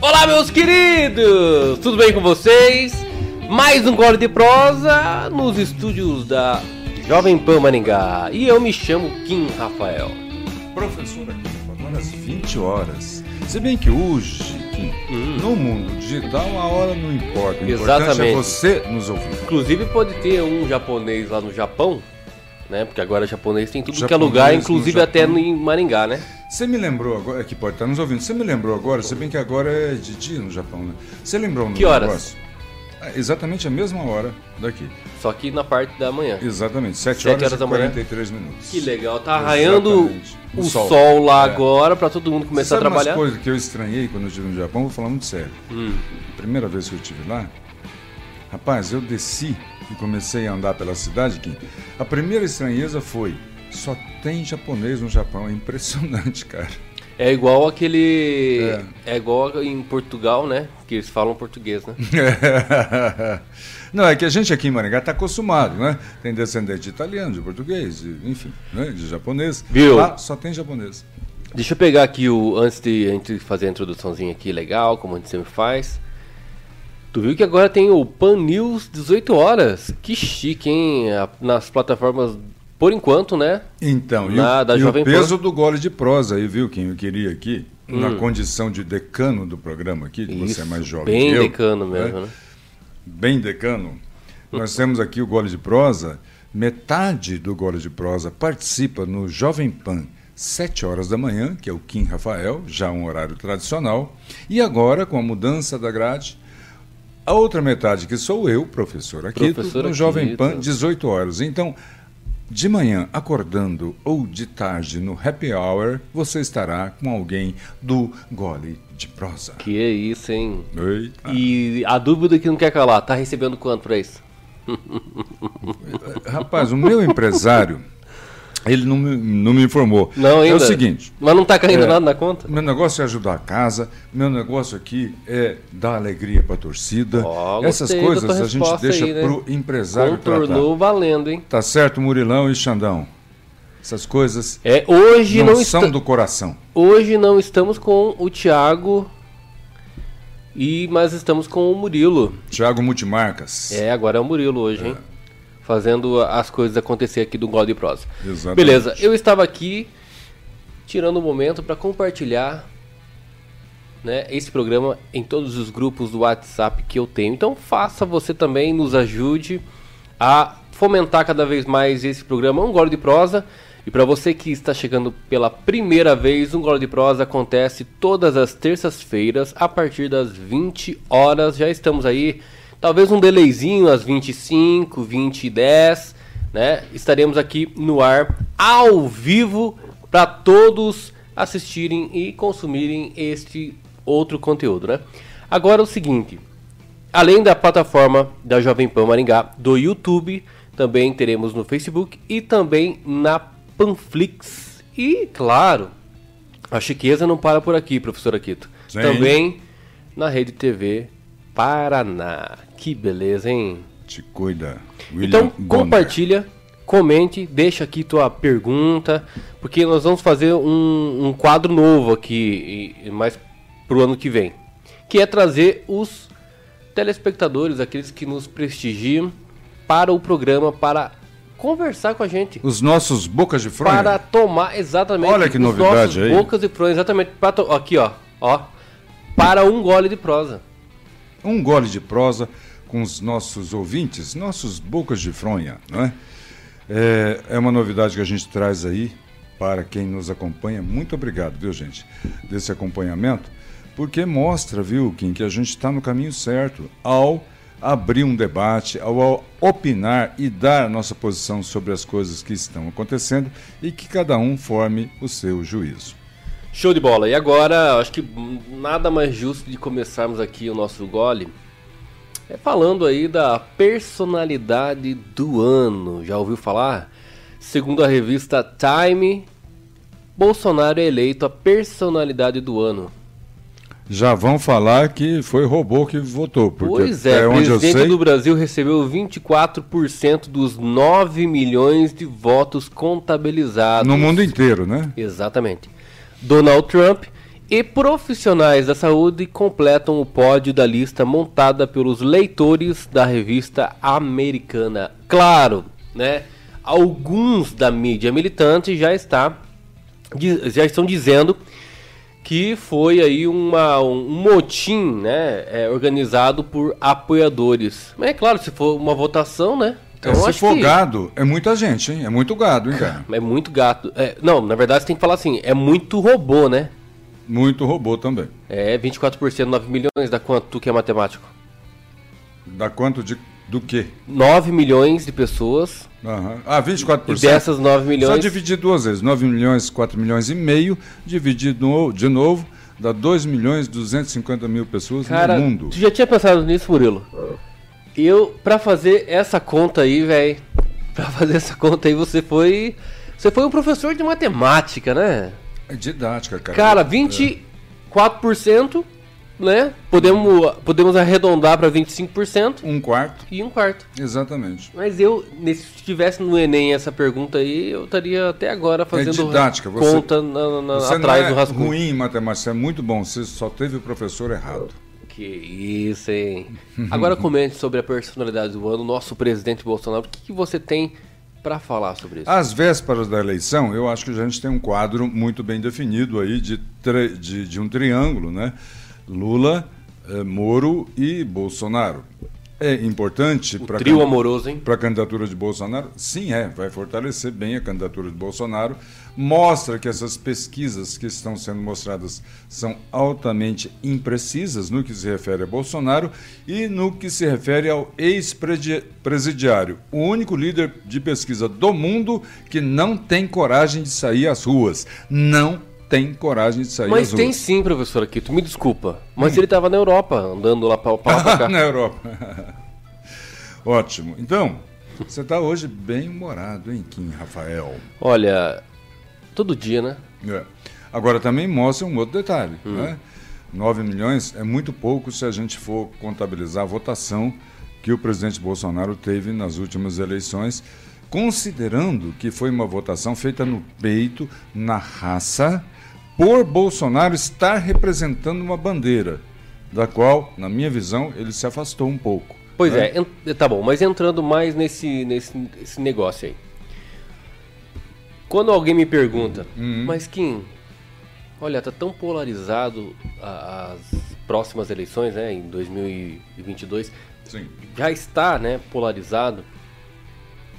Olá, meus queridos! Tudo bem com vocês? Mais um gole de prosa nos estúdios da Jovem Pan Maringá. E eu me chamo Kim Rafael. Professor aqui, agora às 20 horas. Se bem que hoje, Kim, Hum. no mundo digital, a hora não importa. O importante Exatamente. é você nos ouvir. Inclusive pode ter um japonês lá no Japão, né? Porque agora japonês tem tudo que é Japonês lugar, inclusive até em Maringá, né? Você me lembrou agora, é que pode estar nos ouvindo, você me lembrou agora, se bem que agora é de dia no Japão, né? Você lembrou no Que horas? negócio? É, exatamente a mesma hora daqui. Só que na parte da manhã. Exatamente, 7 Sete horas, horas e da manhã. 43 minutos. Que legal, tá raiando Exatamente. o O sol, sol. lá É. agora pra todo mundo começar Sabe a trabalhar. umas coisas que eu estranhei quando eu estive no Japão, vou falar muito sério. Hum. Primeira vez que eu estive lá, rapaz, eu desci comecei a andar pela cidade. Que a primeira estranheza foi: só tem japonês no Japão. É impressionante, cara. É igual aquele. É. igual em Portugal, né? Que eles falam português, né? Não, é que a gente aqui em Maringá está acostumado, né? Tem descendente de italiano, de português, de- enfim, né? de japonês. Viu? Lá só tem japonês. Deixa eu pegar aqui o. Antes de a gente fazer a introduçãozinha aqui legal, como a gente sempre faz. Tu viu que agora tem o Pan News 18 horas? Que chique, hein? Nas plataformas, por enquanto, né? Então, e, Na- o, da e o Jovem Pan. peso do gole de prosa aí, viu, quem eu queria aqui, Hum. na condição de decano do programa aqui, que você é mais jovem Bem eu. decano mesmo, né? né? bem decano, nós temos aqui o Gole de Prosa. Metade do Gole de Prosa participa no Jovem Pan, 7 horas da manhã, que é o Kim Rafael, já um horário tradicional. E agora, com a mudança da grade, a outra metade, que sou eu, professor aqui, Professor no Jovem. Pan, 18 horas. Então, de manhã, acordando, ou de tarde, no happy hour, você estará com alguém do Gole de Prosa. Que é isso, hein? Eita. E a dúvida que não quer calar, tá recebendo quanto pra isso? Rapaz, o meu empresário, ele não me, não me informou. Não, ainda. É o seguinte, Mas não tá caindo É. nada na conta? meu negócio é ajudar a casa, meu negócio aqui é dar alegria para a torcida. Ó, Essas coisas a gente deixa né? pro empresário tratar. Contornou valendo, hein? Tá certo, Murilão e Xandão? Essas coisas É, hoje não, não, são está... do coração. Hoje não estamos com o Thiago, e mas estamos com o Murilo. Tiago Multimarcas. É, agora é o Murilo hoje, hein? Fazendo as coisas acontecer aqui do God de Prosa. Exatamente. Beleza, eu estava aqui tirando um momento para compartilhar né, esse programa em todos os grupos do WhatsApp que eu tenho. Então faça você também, nos ajude a fomentar cada vez mais esse programa, um gole de prosa. E para você que está chegando pela primeira vez, um gole de prosa acontece todas as terças-feiras a partir das 20 horas. Já estamos aí, talvez um delayzinho às 25, 20 e 10, né? Estaremos aqui no ar ao vivo para todos assistirem e consumirem este outro conteúdo, né? Agora é o seguinte, além da plataforma da Jovem Pan Maringá, do YouTube, também teremos no Facebook e também na Panflix. E, claro, a chiqueza não para por aqui, professor Aquito. Sim. Também na Rede TV Paraná. Que beleza, hein? Te cuida. William Então Bonner. compartilha, comente, deixa aqui tua pergunta, porque nós vamos fazer um, um quadro novo aqui, e- mais pro ano que vem, que é trazer os telespectadores, aqueles que nos prestigiam, para o programa, para conversar com a gente. Os nossos bocas de fronha. Para tomar exatamente Olha que os novidade nossos aí. bocas e fronhas, exatamente, aqui ó, ó, para um gole de prosa. um gole de prosa com os nossos ouvintes, nossos bocas de fronha, não é? É, é uma novidade que a gente traz aí para quem nos acompanha. Muito obrigado, viu, gente, desse acompanhamento, porque mostra, viu, Kim, que a gente está no caminho certo ao abrir um debate, ao, opinar e dar a nossa posição sobre as coisas que estão acontecendo e que cada um forme o seu juízo. Show de bola. E agora, acho que nada mais justo de começarmos aqui o nosso gole é falando aí da personalidade do ano. Já ouviu falar? Segundo a revista Time, Bolsonaro é eleito a personalidade do ano. Já vão falar que foi robô que votou, porque Pois é, até o presidente sei, do Brasil recebeu 24% dos 9 milhões de votos contabilizados. no mundo inteiro, né? Exatamente. Donald Trump e profissionais da saúde completam o pódio da lista montada pelos leitores da revista americana. Claro, né? Alguns da mídia militante já está já estão dizendo que foi aí uma, um motim né, é, organizado por apoiadores. Mas é claro, se for uma votação, né? Então, é, se for que... gado, é muita gente, hein? É muito gado, hein, cara? É muito gato. É, não, na verdade você tem que falar assim, é muito robô, né? Muito robô também. É, 24%, 9 milhões, dá quanto tu que é matemático? Dá quanto de, do quê? 9 milhões de pessoas. Uhum. Ah, 24%. E dessas 9 milhões... Só dividir duas vezes, 9 milhões, 4 milhões e meio, dividido de novo, dá 2 milhões 250 mil pessoas Cara, no mundo. tu já tinha pensado nisso, Murilo? Eu, pra fazer essa conta aí, velho, pra fazer essa conta aí, você foi... Você foi um professor de matemática, né? É didática, cara. Cara, 24%, né? Podemos, podemos arredondar para 25%. Um quarto. E um quarto. Exatamente. Mas eu, se tivesse no Enem essa pergunta aí, eu estaria até agora fazendo é didática. Você, conta na, na, você atrás não é do rascunho. ruim em matemática, é muito bom. Você só teve o professor errado. Que isso, hein? Agora comente sobre a personalidade do ano, nosso presidente Bolsonaro. O que, que você tem para falar sobre isso? Às vésperas da eleição, eu acho que a gente tem um quadro muito bem definido aí de, de, de um triângulo, né? Lula, eh, Moro e Bolsonaro. É importante para trio amoroso, hein? Para a candidatura de Bolsonaro? Sim, é. Vai fortalecer bem a candidatura de Bolsonaro. Mostra que essas pesquisas que estão sendo mostradas são altamente imprecisas no que se refere a Bolsonaro e no que se refere ao ex-presidiário, o único líder de pesquisa do mundo que não tem coragem de sair às ruas. Não tem coragem de sair Mas ruas. tem sim, professor Aquito, me desculpa. Mas hum. ele estava na Europa, andando lá para cá. na Europa. Ótimo. Então, você está hoje bem humorado, hein, Kim Rafael? Olha, todo dia, né? É. Agora também mostra um outro detalhe, hum. né? 9 milhões é muito pouco se a gente for contabilizar a votação que o presidente Bolsonaro teve nas últimas eleições, considerando que foi uma votação feita no peito, na raça por Bolsonaro estar representando uma bandeira, da qual, na minha visão, ele se afastou um pouco. Pois né? é, tá bom, mas entrando mais nesse, nesse, nesse negócio aí. Quando alguém me pergunta, uhum. mas Kim, olha, tá tão polarizado as próximas eleições, né, em 2022, Sim. já está, né, polarizado.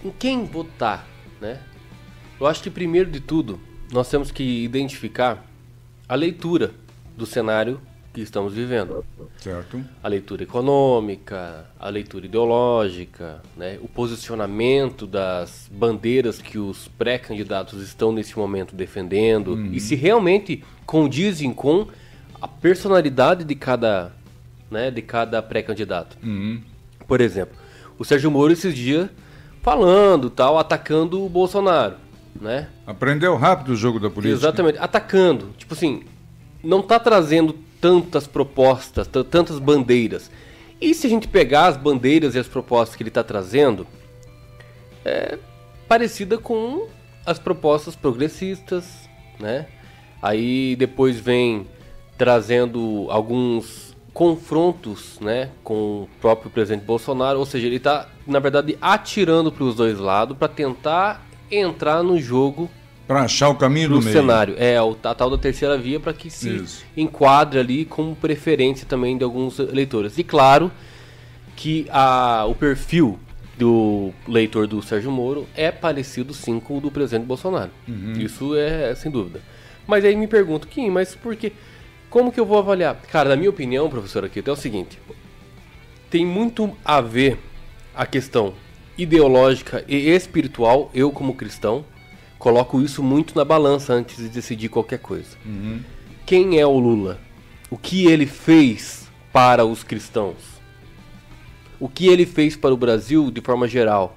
Em quem votar, né? Eu acho que primeiro de tudo, nós temos que identificar a leitura do cenário que estamos vivendo. Certo. A leitura econômica, a leitura ideológica, né? o posicionamento das bandeiras que os pré-candidatos estão nesse momento defendendo uhum. e se realmente condizem com a personalidade de cada, né, de cada pré-candidato. Uhum. Por exemplo, o Sérgio Moro esses dias falando, tal, atacando o Bolsonaro né? Aprendeu rápido o jogo da política. Exatamente, atacando. Tipo assim, não está trazendo tantas propostas, tantas bandeiras. E se a gente pegar as bandeiras e as propostas que ele está trazendo, é parecida com as propostas progressistas, né? Aí depois vem trazendo alguns confrontos, né, com o próprio presidente Bolsonaro, ou seja, ele está na verdade atirando para os dois lados para tentar entrar no jogo para achar o caminho do meio. cenário. É, a tal da terceira via para que se Isso. enquadre ali como preferência também de alguns leitores. E claro que a, o perfil do leitor do Sérgio Moro é parecido sim com o do presidente Bolsonaro. Uhum. Isso é, é sem dúvida. Mas aí me pergunto, Kim, mas por que? Como que eu vou avaliar? Cara, na minha opinião, professor, aqui é o seguinte: tem muito a ver a questão ideológica e espiritual, eu como cristão, coloco isso muito na balança antes de decidir qualquer coisa. Uhum. Quem é o Lula? O que ele fez para os cristãos? O que ele fez para o Brasil de forma geral?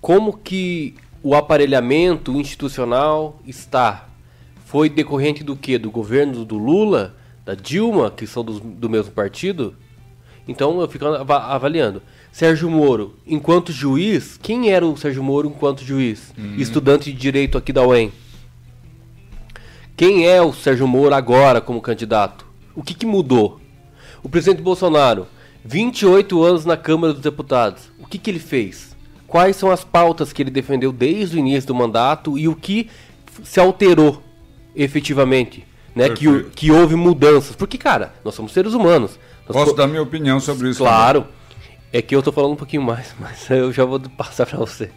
Como que o aparelhamento institucional está? Foi decorrente do que? Do governo do Lula? Da Dilma, que são do, do mesmo partido? Então eu fico avaliando. Sérgio Moro, enquanto juiz, quem era o Sérgio Moro enquanto juiz? Uhum. Estudante de direito aqui da UEM. Quem é o Sérgio Moro agora como candidato? O que, que mudou? O presidente Bolsonaro, 28 anos na Câmara dos Deputados. O que, que ele fez? Quais são as pautas que ele defendeu desde o início do mandato e o que se alterou efetivamente? Né, que, que houve mudanças. Porque, cara, nós somos seres humanos. Nós Posso dar minha opinião sobre isso? Claro. Também. É que eu estou falando um pouquinho mais, mas eu já vou passar para você.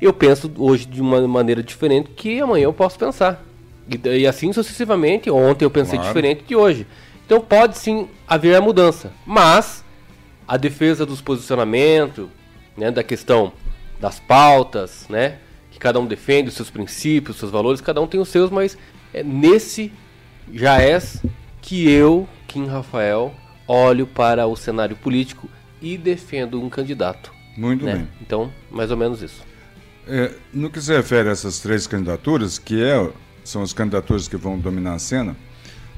Eu penso hoje de uma maneira diferente que amanhã eu posso pensar. E, e assim sucessivamente. Ontem eu pensei claro. diferente de hoje. Então pode sim haver a mudança. Mas a defesa dos posicionamentos, né, da questão das pautas, né, que cada um defende os seus princípios, os seus valores, cada um tem os seus, mas é nesse já é que eu, Kim Rafael, olho para o cenário político e defendo um candidato. Muito né? bem. Então, mais ou menos isso. É, no que se refere a essas três candidaturas, que é, são as candidaturas que vão dominar a cena,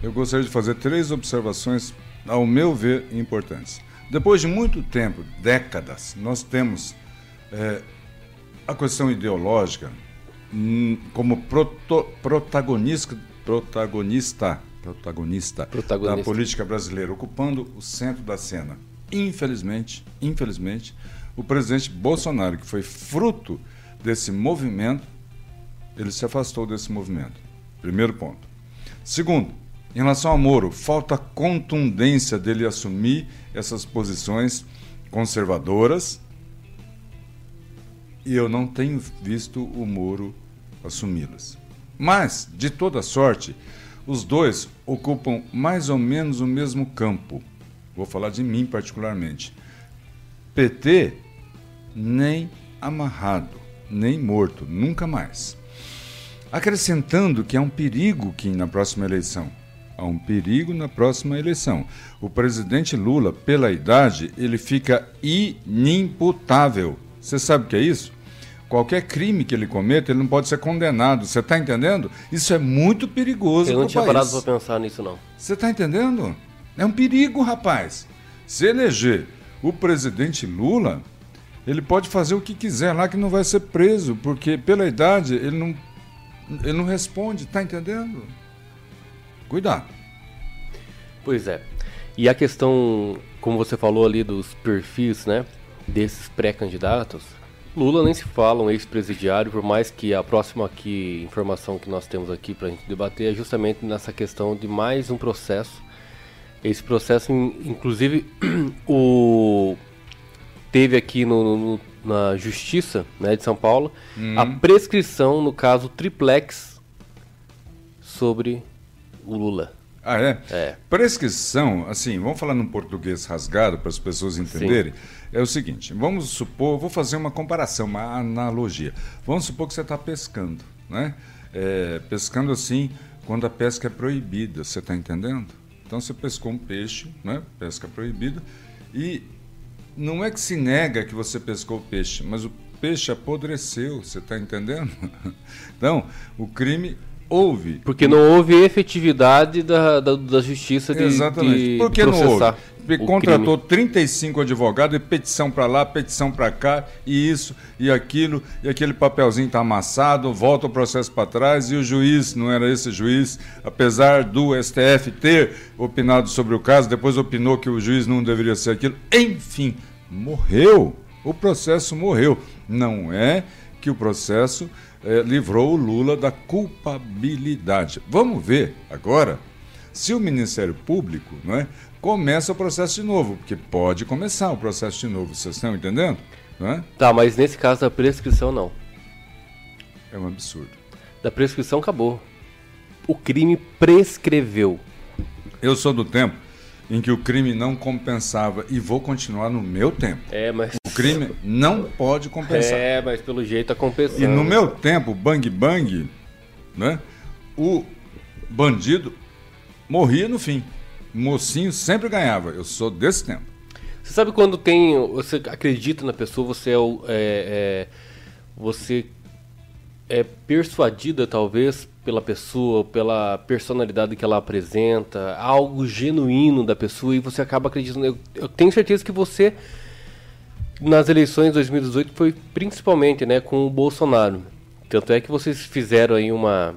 eu gostaria de fazer três observações, ao meu ver, importantes. Depois de muito tempo, décadas, nós temos é, a questão ideológica hum, como proto, protagonista, protagonista, protagonista, protagonista da política brasileira, ocupando o centro da cena. Infelizmente, infelizmente, o presidente Bolsonaro, que foi fruto desse movimento, ele se afastou desse movimento. Primeiro ponto. Segundo, em relação ao Moro, falta contundência dele assumir essas posições conservadoras e eu não tenho visto o Moro assumi-las. Mas, de toda sorte, os dois ocupam mais ou menos o mesmo campo. Vou falar de mim particularmente. PT, nem amarrado, nem morto, nunca mais. Acrescentando que há um perigo que na próxima eleição há um perigo na próxima eleição. O presidente Lula, pela idade, ele fica inimputável. Você sabe o que é isso? Qualquer crime que ele cometa, ele não pode ser condenado. Você está entendendo? Isso é muito perigoso. Eu não tinha país. parado para pensar nisso, não. Você está entendendo? É um perigo, rapaz. Se eleger o presidente Lula, ele pode fazer o que quiser lá que não vai ser preso, porque pela idade ele não, ele não responde. Está entendendo? Cuidado. Pois é. E a questão, como você falou ali dos perfis, né, desses pré-candidatos, Lula nem se fala, um ex-presidiário, por mais que a próxima aqui, informação que nós temos aqui para a gente debater é justamente nessa questão de mais um processo. Esse processo, inclusive, o teve aqui no, no, na Justiça né, de São Paulo hum. a prescrição no caso Triplex sobre o Lula. Ah, é? É. Prescrição, assim, vamos falar num português rasgado para as pessoas entenderem. Sim. É o seguinte, vamos supor, vou fazer uma comparação, uma analogia. Vamos supor que você está pescando, né? É, pescando assim, quando a pesca é proibida, você está entendendo? Então você pescou um peixe, né? Pesca proibida, e não é que se nega que você pescou o peixe, mas o peixe apodreceu, você está entendendo? Então, o crime houve. Porque não houve efetividade da, da, da justiça de, Exatamente. de Porque não houve. Porque contratou crime. 35 advogados e petição para lá, petição para cá, e isso e aquilo, e aquele papelzinho está amassado, volta o processo para trás, e o juiz não era esse juiz, apesar do STF ter opinado sobre o caso, depois opinou que o juiz não deveria ser aquilo. Enfim, morreu. O processo morreu. Não é que o processo eh, livrou o Lula da culpabilidade. Vamos ver agora se o Ministério Público não é, começa o processo de novo, porque pode começar o processo de novo, vocês estão entendendo? É? Tá, mas nesse caso da prescrição não. É um absurdo. Da prescrição acabou. O crime prescreveu. Eu sou do tempo em que o crime não compensava e vou continuar no meu tempo. É, mas o crime não pode compensar. É, mas pelo jeito tá compensando. E no meu tempo, bang bang, né? O bandido morria no fim. Mocinho sempre ganhava. Eu sou desse tempo. Você sabe quando tem, você acredita na pessoa, você é, é, é você é persuadida talvez pela pessoa, pela personalidade que ela apresenta, algo genuíno da pessoa e você acaba acreditando. Eu, eu tenho certeza que você nas eleições de 2018 foi principalmente, né, com o Bolsonaro. Tanto é que vocês fizeram aí uma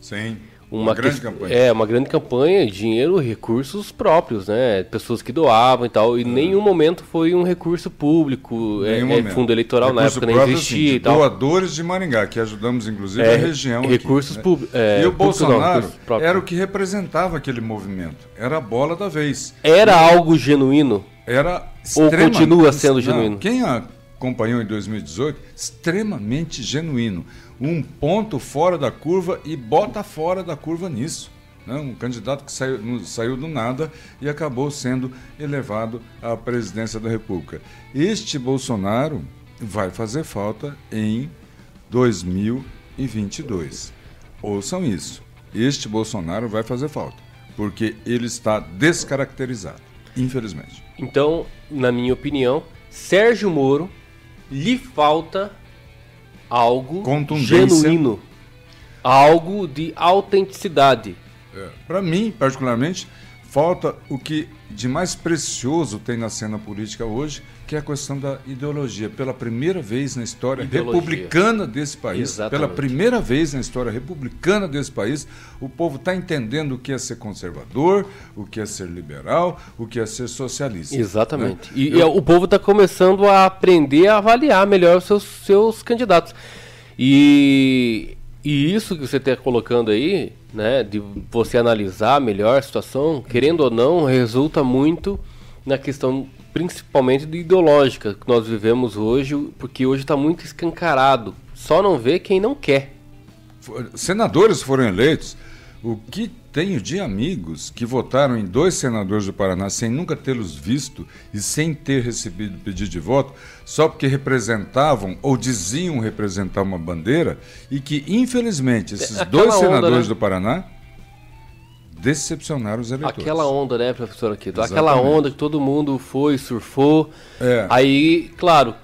Sim. Uma, grande campanha. É, uma grande campanha, dinheiro, recursos próprios, né? Pessoas que doavam e tal. E em é. nenhum momento foi um recurso público, é, é, fundo eleitoral recurso na época nem existia assim, e tal. Doadores de Maringá, que ajudamos inclusive é, a região. Recursos né? públicos. É, e o Bolsonaro não, era o que representava aquele movimento. Era a bola da vez. Era e, algo genuíno? Era Ou continua sendo genuíno? Não, quem acompanhou em 2018, extremamente genuíno um ponto fora da curva e bota fora da curva nisso. Né? Um candidato que saiu, saiu do nada e acabou sendo elevado à presidência da República. Este Bolsonaro vai fazer falta em 2022. Ouçam isso. Este Bolsonaro vai fazer falta, porque ele está descaracterizado, infelizmente. Então, na minha opinião, Sérgio Moro lhe falta algo genuíno, algo de autenticidade. É. Para mim, particularmente, falta o que de mais precioso tem na cena política hoje, que é a questão da ideologia. Pela primeira vez na história ideologia. republicana desse país, Exatamente. pela primeira vez na história republicana desse país, o povo está entendendo o que é ser conservador, o que é ser liberal, o que é ser socialista. Exatamente. Né? E, Eu... e, o povo está começando a aprender a avaliar melhor os seus, seus candidatos. E, e isso que você está colocando aí, né, de você analisar melhor a situação, querendo ou não, resulta muito na questão principalmente ideológica que nós vivemos hoje, porque hoje está muito escancarado. Só não vê quem não quer. Senadores foram eleitos. O que tenho de amigos que votaram em dois senadores do Paraná sem nunca tê-los visto e sem ter recebido pedido de voto, só porque representavam ou diziam representar uma bandeira, e que, infelizmente, esses Aquela dois senadores onda, né? do Paraná decepcionar os eleitores. Aquela onda, né, professor Aquito? Aquela onda que todo mundo foi, surfou. É. Aí, claro,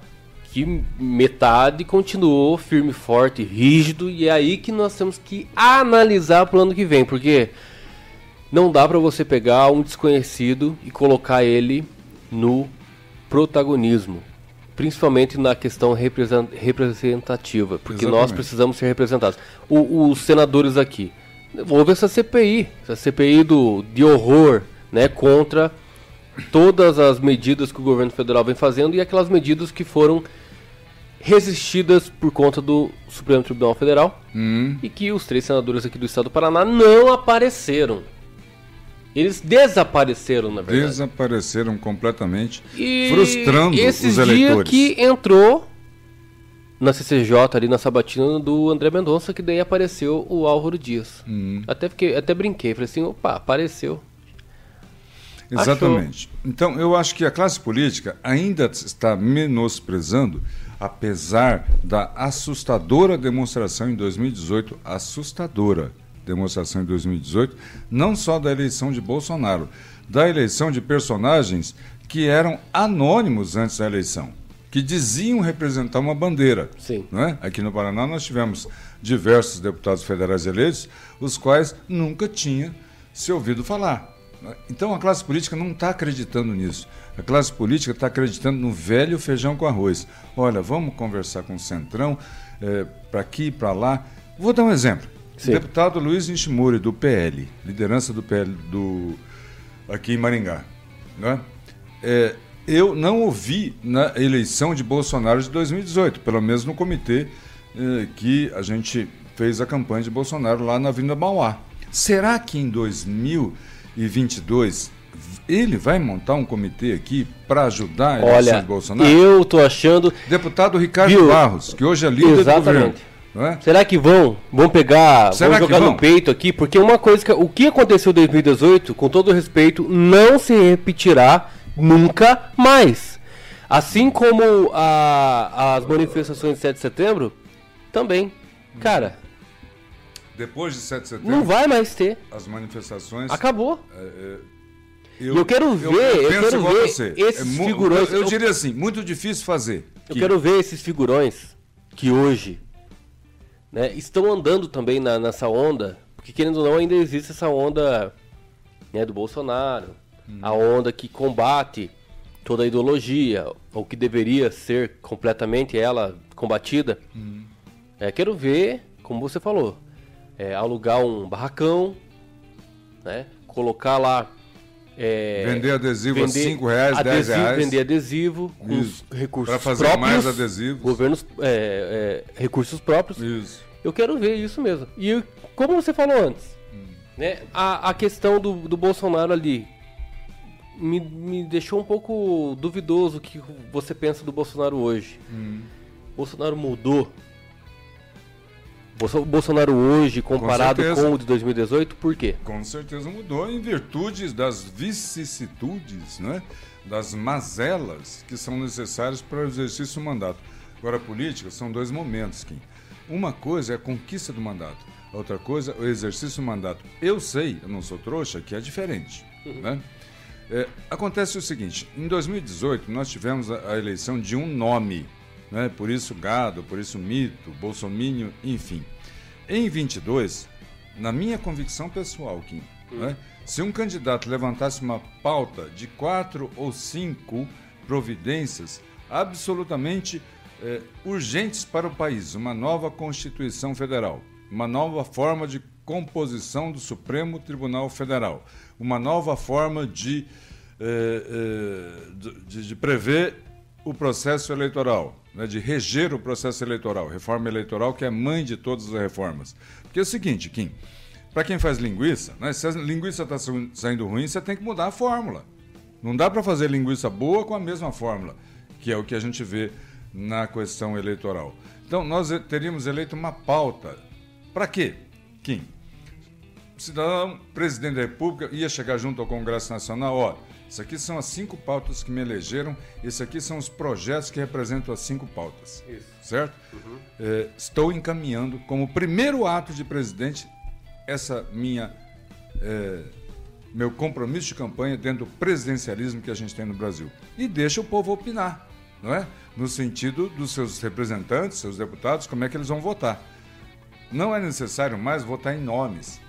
que metade continuou firme, forte, rígido, e é aí que nós temos que analisar para o ano que vem, porque não dá para você pegar um desconhecido e colocar ele no protagonismo, principalmente na questão representativa, porque Exatamente. nós precisamos ser representados. O, os senadores aqui, houve essa CPI, essa CPI do, de horror, né, contra todas as medidas que o governo federal vem fazendo e aquelas medidas que foram resistidas por conta do Supremo Tribunal Federal hum. e que os três senadores aqui do estado do Paraná não apareceram. Eles desapareceram, na verdade. Desapareceram completamente, e frustrando esses os eleitores. que entrou na CCJ, ali na sabatina do André Mendonça, que daí apareceu o Álvaro Dias. Hum. Até, fiquei, até brinquei, falei assim, opa, apareceu. Exatamente. Achou. Então, eu acho que a classe política ainda está menosprezando, apesar da assustadora demonstração em 2018, assustadora demonstração em 2018, não só da eleição de Bolsonaro, da eleição de personagens que eram anônimos antes da eleição que diziam representar uma bandeira. Sim. Né? Aqui no Paraná nós tivemos diversos deputados federais eleitos, os quais nunca tinha se ouvido falar. Então a classe política não está acreditando nisso. A classe política está acreditando no velho feijão com arroz. Olha, vamos conversar com o Centrão, é, para aqui, para lá. Vou dar um exemplo. Sim. O deputado Luiz Nishimori, do PL, liderança do PL do, aqui em Maringá. Né? É, eu não ouvi na eleição de Bolsonaro de 2018, pelo menos no comitê eh, que a gente fez a campanha de Bolsonaro lá na Avenida Mauá. Será que em 2022 ele vai montar um comitê aqui para ajudar a eleição Olha, de Bolsonaro? Eu tô achando. Deputado Ricardo Viu? Barros, que hoje é líder Exatamente. do governo. É? Será que vão? Vão pegar, Será vão jogar vão? no peito aqui? Porque uma coisa que o que aconteceu em 2018, com todo respeito, não se repetirá nunca mais. Assim como a, as manifestações de 7 de setembro, também. Cara. Depois de 7 de setembro. Não vai mais ter. As manifestações. Acabou. É, é, eu, eu, quero ver, eu, eu quero ver você. esses é, figurões. Eu, eu, diria assim, muito difícil fazer. Eu que... quero ver esses figurões que hoje né, estão andando também na, nessa onda, porque querendo ou não ainda existe essa onda né, do Bolsonaro, Hum. A onda que combate toda a ideologia, ou que deveria ser completamente ela combatida. Hum. É, quero ver, como você falou, é, alugar um barracão, né? Colocar lá. É, vender adesivo vender a 5 reais, adesivo, 10 reais. Vender adesivo com Isso. recursos Para fazer próprios, mais adesivos. Governos, é, é, recursos próprios. Isso. Eu quero ver isso mesmo. E como você falou antes, hum. né? A, a questão do, do Bolsonaro ali me, me deixou um pouco duvidoso o que você pensa do Bolsonaro hoje. Hum. Bolsonaro mudou o Bolsonaro hoje, comparado com, com, o de 2018, por quê? Com certeza mudou em virtude das vicissitudes, né? das mazelas que são necessárias para o exercício do mandato. Agora, a política são dois momentos, Kim. Uma coisa é a conquista do mandato, a outra coisa é o exercício do mandato. Eu sei, eu não sou trouxa, que é diferente. Uhum. Né? É, acontece o seguinte: em 2018, nós tivemos a, a eleição de um nome né? por isso gado, por isso mito, bolsomínio, enfim. Em 22, na minha convicção pessoal, Kim, hum. né? se um candidato levantasse uma pauta de quatro ou cinco providências absolutamente eh, urgentes para o país, uma nova Constituição Federal, uma nova forma de composição do Supremo Tribunal Federal, uma nova forma de, eh, eh, de, de prever o processo eleitoral, né, de reger o processo eleitoral, reforma eleitoral que é mãe de todas as reformas. Porque é o seguinte, Kim, para quem faz linguiça, né, se a linguiça está saindo ruim, você tem que mudar a fórmula. Não dá para fazer linguiça boa com a mesma fórmula, que é o que a gente vê na questão eleitoral. Então, nós teríamos eleito uma pauta. Para quê, Kim? Cidadão, presidente da República, ia chegar junto ao Congresso Nacional, ó, isso aqui são as cinco pautas que me elegeram. Isso aqui são os projetos que representam as cinco pautas. Isso. Certo? Uhum. É, estou encaminhando como primeiro ato de presidente essa minha é, meu compromisso de campanha dentro do presidencialismo que a gente tem no Brasil. E deixa o povo opinar, não é? No sentido dos seus representantes, seus deputados, como é que eles vão votar. Não é necessário mais votar em nomes.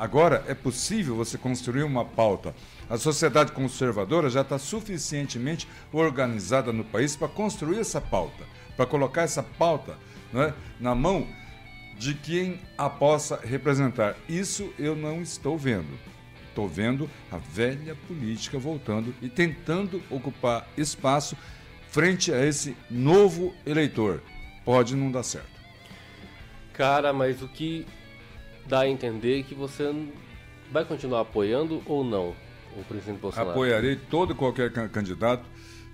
Agora é possível você construir uma pauta a sociedade conservadora já está suficientemente organizada no país para construir essa pauta, para colocar essa pauta né, na mão de quem a possa representar. Isso eu não estou vendo. Estou vendo a velha política voltando e tentando ocupar espaço frente a esse novo eleitor. Pode não dar certo. Cara, mas o que dá a entender que você vai continuar apoiando ou não? o presidente Bolsonaro? Apoiarei todo e qualquer candidato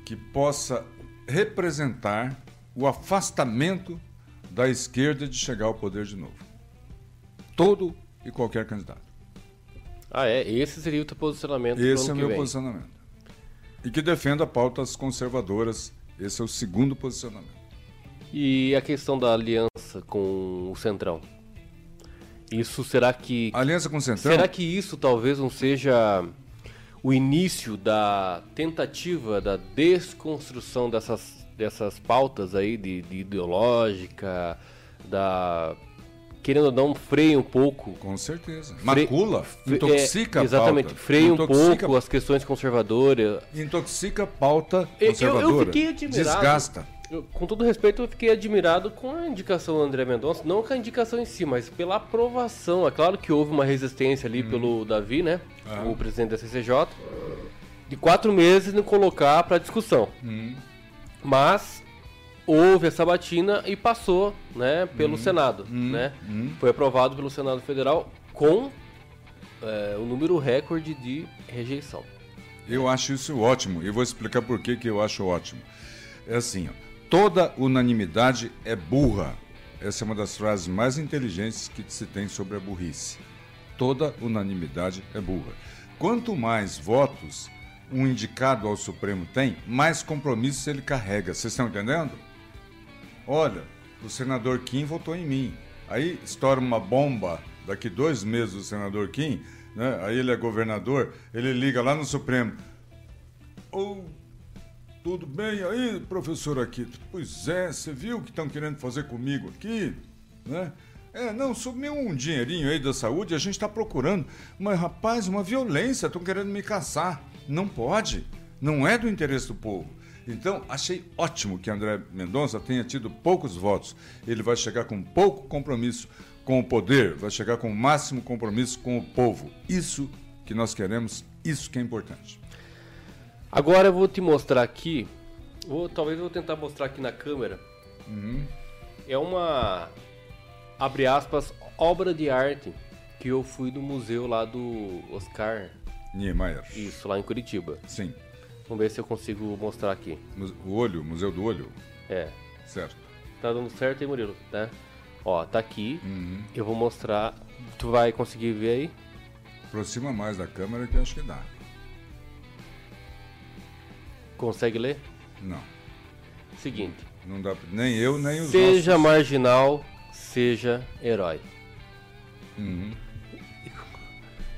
que possa representar o afastamento da esquerda de chegar ao poder de novo. Todo e qualquer candidato. Ah, é? Esse seria o teu posicionamento? Esse é o meu vem. posicionamento. E que defenda pautas conservadoras. Esse é o segundo posicionamento. E a questão da aliança com o Centrão? Isso será que. Aliança com o Centrão? Será que isso talvez não seja o início da tentativa da desconstrução dessas, dessas pautas aí de, de ideológica, da querendo ou não, freia um pouco. Com certeza. Macula, intoxica é, Exatamente, freia intoxica, um pouco as questões conservadoras. Intoxica a pauta conservadora. Eu, eu fiquei admirado. Desgasta. Eu, com todo respeito, eu fiquei admirado com a indicação do André Mendonça, não com a indicação em si, mas pela aprovação. É claro que houve uma resistência ali hum. pelo Davi, né? Ah. O presidente da CCJ. De quatro meses não colocar para discussão. Hum. Mas houve essa batina e passou né, pelo hum. Senado. Hum. Né? Hum. Foi aprovado pelo Senado Federal com é, o número recorde de rejeição. Eu acho isso ótimo e vou explicar por que, que eu acho ótimo. É assim, ó, Toda unanimidade é burra. Essa é uma das frases mais inteligentes que se tem sobre a burrice. Toda unanimidade é burra. Quanto mais votos um indicado ao Supremo tem, mais compromissos ele carrega. Vocês estão entendendo? Olha, o senador Kim votou em mim. Aí estoura uma bomba daqui dois meses o senador Kim, né? aí ele é governador, ele liga lá no Supremo. Ou tudo bem aí, professor Aquito? Pois é, você viu o que estão querendo fazer comigo aqui? Né? É, não, sumiu um dinheirinho aí da saúde, a gente está procurando. Mas, rapaz, uma violência, estão querendo me caçar. Não pode. Não é do interesse do povo. Então, achei ótimo que André Mendonça tenha tido poucos votos. Ele vai chegar com pouco compromisso com o poder, vai chegar com o máximo compromisso com o povo. Isso que nós queremos, isso que é importante. Agora eu vou te mostrar aqui, vou, talvez eu vou tentar mostrar aqui na câmera. Uhum. É uma, abre aspas, obra de arte que eu fui do museu lá do Oscar, Niemeyer. isso, lá em Curitiba. Sim. Vamos ver se eu consigo mostrar aqui. O olho, Museu do Olho. É, Certo. tá dando certo aí, Murilo, né? Ó, tá aqui. Uhum. Eu vou mostrar. Tu vai conseguir ver aí? Aproxima mais da câmera que acho que dá. Consegue ler? Não. Seguinte. Não dá. pra- Nem eu, nem os Seja nossos. marginal, seja herói. Uhum.